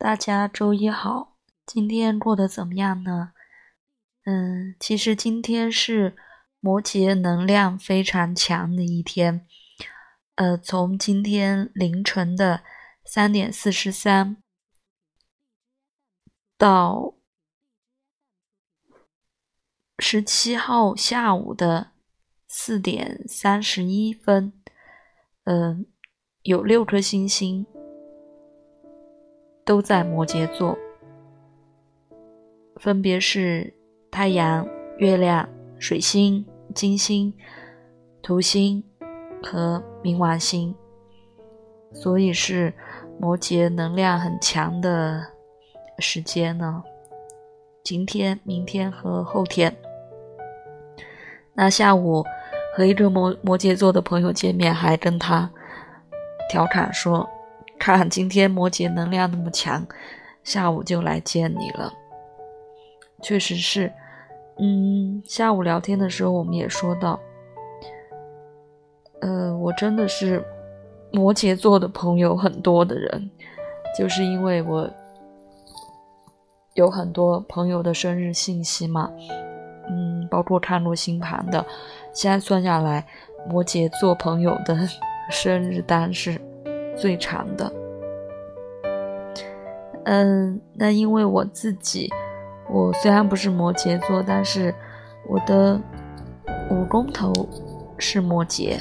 大家周一好，今天过得怎么样呢？嗯，其实今天是摩羯能量非常强的一天。呃，从今天凌晨的三点四十三到十七号下午的四点三十一分，嗯，有六颗星星。都在摩羯座，分别是太阳、月亮、水星、金星、土星和冥王星，所以是摩羯能量很强的时间呢。今天、明天和后天，那下午和一个摩摩羯座的朋友见面，还跟他调侃说。看今天摩羯能量那么强，下午就来见你了。确实是，嗯，下午聊天的时候我们也说到，呃，我真的是摩羯座的朋友很多的人，就是因为我有很多朋友的生日信息嘛，嗯，包括看过星盘的，现在算下来，摩羯座朋友的生日单是。最长的，嗯，那因为我自己，我虽然不是摩羯座，但是我的五宫头是摩羯，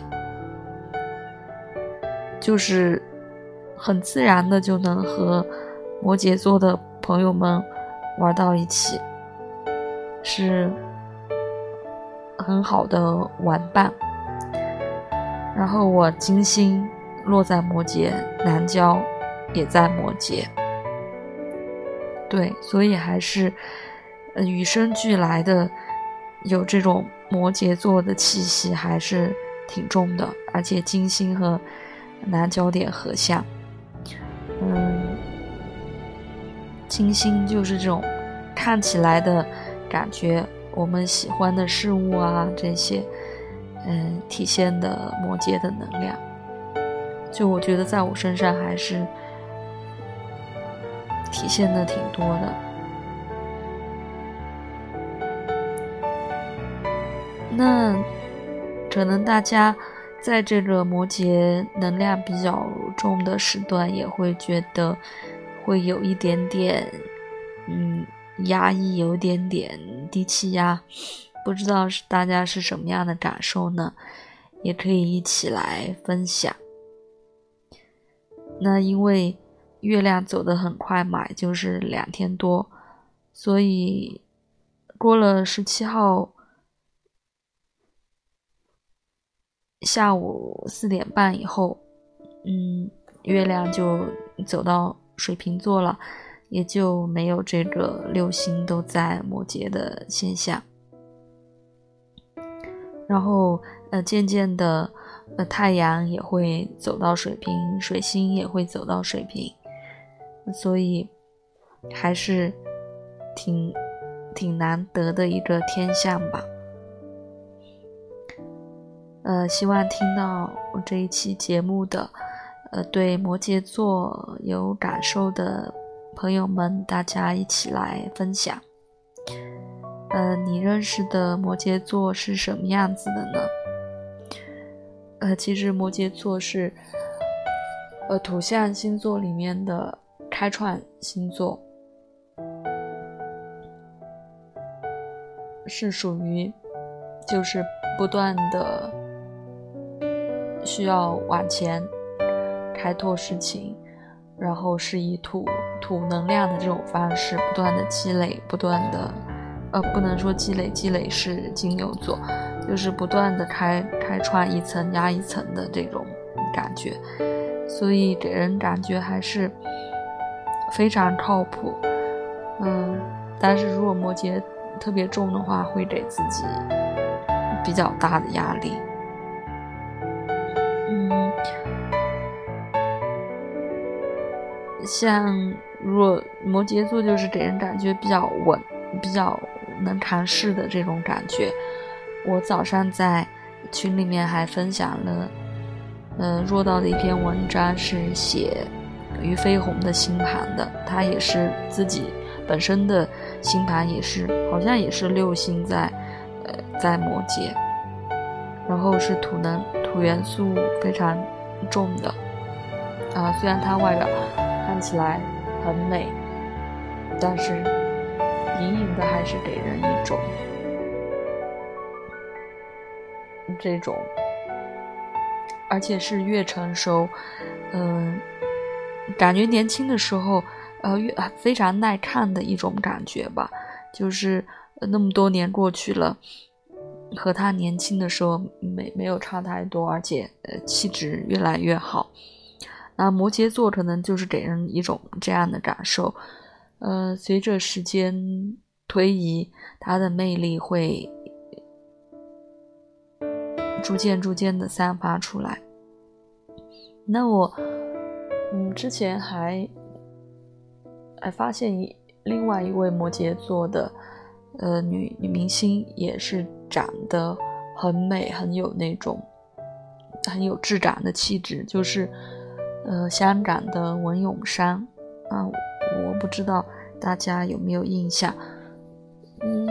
就是很自然的就能和摩羯座的朋友们玩到一起，是很好的玩伴。然后我金星。落在摩羯，南郊也在摩羯，对，所以还是呃与生俱来的有这种摩羯座的气息，还是挺重的。而且金星和南焦点合相，嗯，金星就是这种看起来的感觉，我们喜欢的事物啊，这些嗯体现的摩羯的能量。就我觉得，在我身上还是体现的挺多的。那可能大家在这个摩羯能量比较重的时段，也会觉得会有一点点嗯压抑，有一点点低气压。不知道是大家是什么样的感受呢？也可以一起来分享。那因为月亮走得很快嘛，就是两天多，所以过了十七号下午四点半以后，嗯，月亮就走到水瓶座了，也就没有这个六星都在摩羯的现象，然后呃，渐渐的。呃，太阳也会走到水瓶，水星也会走到水瓶，所以还是挺挺难得的一个天象吧。呃，希望听到我这一期节目的，呃，对摩羯座有感受的朋友们，大家一起来分享。呃，你认识的摩羯座是什么样子的呢？呃，其实摩羯座是，呃，土象星座里面的开创星座，是属于，就是不断的需要往前开拓事情，然后是以土土能量的这种方式不断的积累，不断的，呃，不能说积累，积累是金牛座。就是不断的开开创一层压一层的这种感觉，所以给人感觉还是非常靠谱。嗯，但是如果摩羯特别重的话，会给自己比较大的压力。嗯，像如果摩羯座就是给人感觉比较稳，比较能扛事的这种感觉。我早上在群里面还分享了嗯弱到的一篇文章是写俞飞鸿的星盘的他也是自己本身的星盘也是好像也是六星在呃在摩羯。然后是土能土元素非常重的。啊虽然它外表看起来很美但是隐隐的还是给人一种这种而且是越成熟嗯感觉年轻的时候呃越非常耐看的一种感觉吧。就是那么多年过去了和他年轻的时候没没有差太多而且呃气质越来越好。那摩羯座可能就是给人一种这样的感受呃随着时间推移他的魅力会逐渐逐渐的散发出来。那我嗯之前还还发现一另外一位摩羯座的呃女女明星也是长得很美很有那种很有质感的气质就是呃香港的文咏珊。啊我不知道大家有没有印象。嗯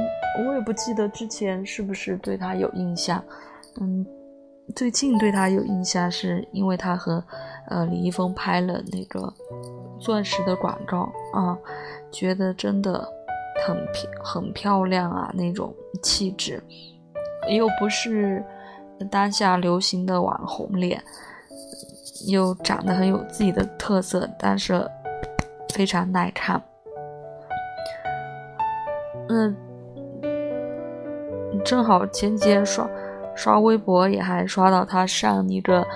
我也不记得之前是不是对她有印象嗯，最近对他有印象是因为他和呃李易峰拍了那个钻石的广告，啊，觉得真的很漂很漂亮啊，那种气质，又不是当下流行的网红脸，又长得很有自己的特色，但是非常耐看。嗯。正好前几页说。刷微博也还刷到他上一个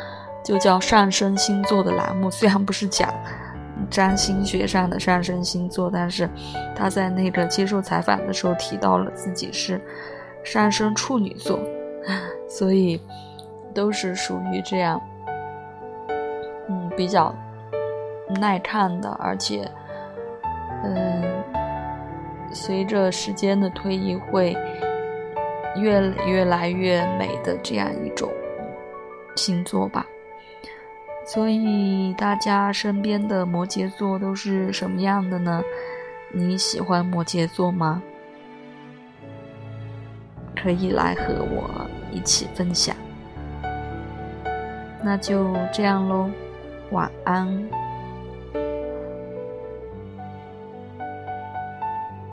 就叫上升星座的栏目 虽然不是讲占星学上的上升星座但是他在那个接受采访的时候提到了自己是上升处女座 所以都是属于这样嗯比较耐看的而且嗯随着时间的推移会越越来越美的这样一种星座吧。所以大家身边的摩羯座都是什么样的呢？你喜欢摩羯座吗？可以来和我一起分享。那就这样喽晚安。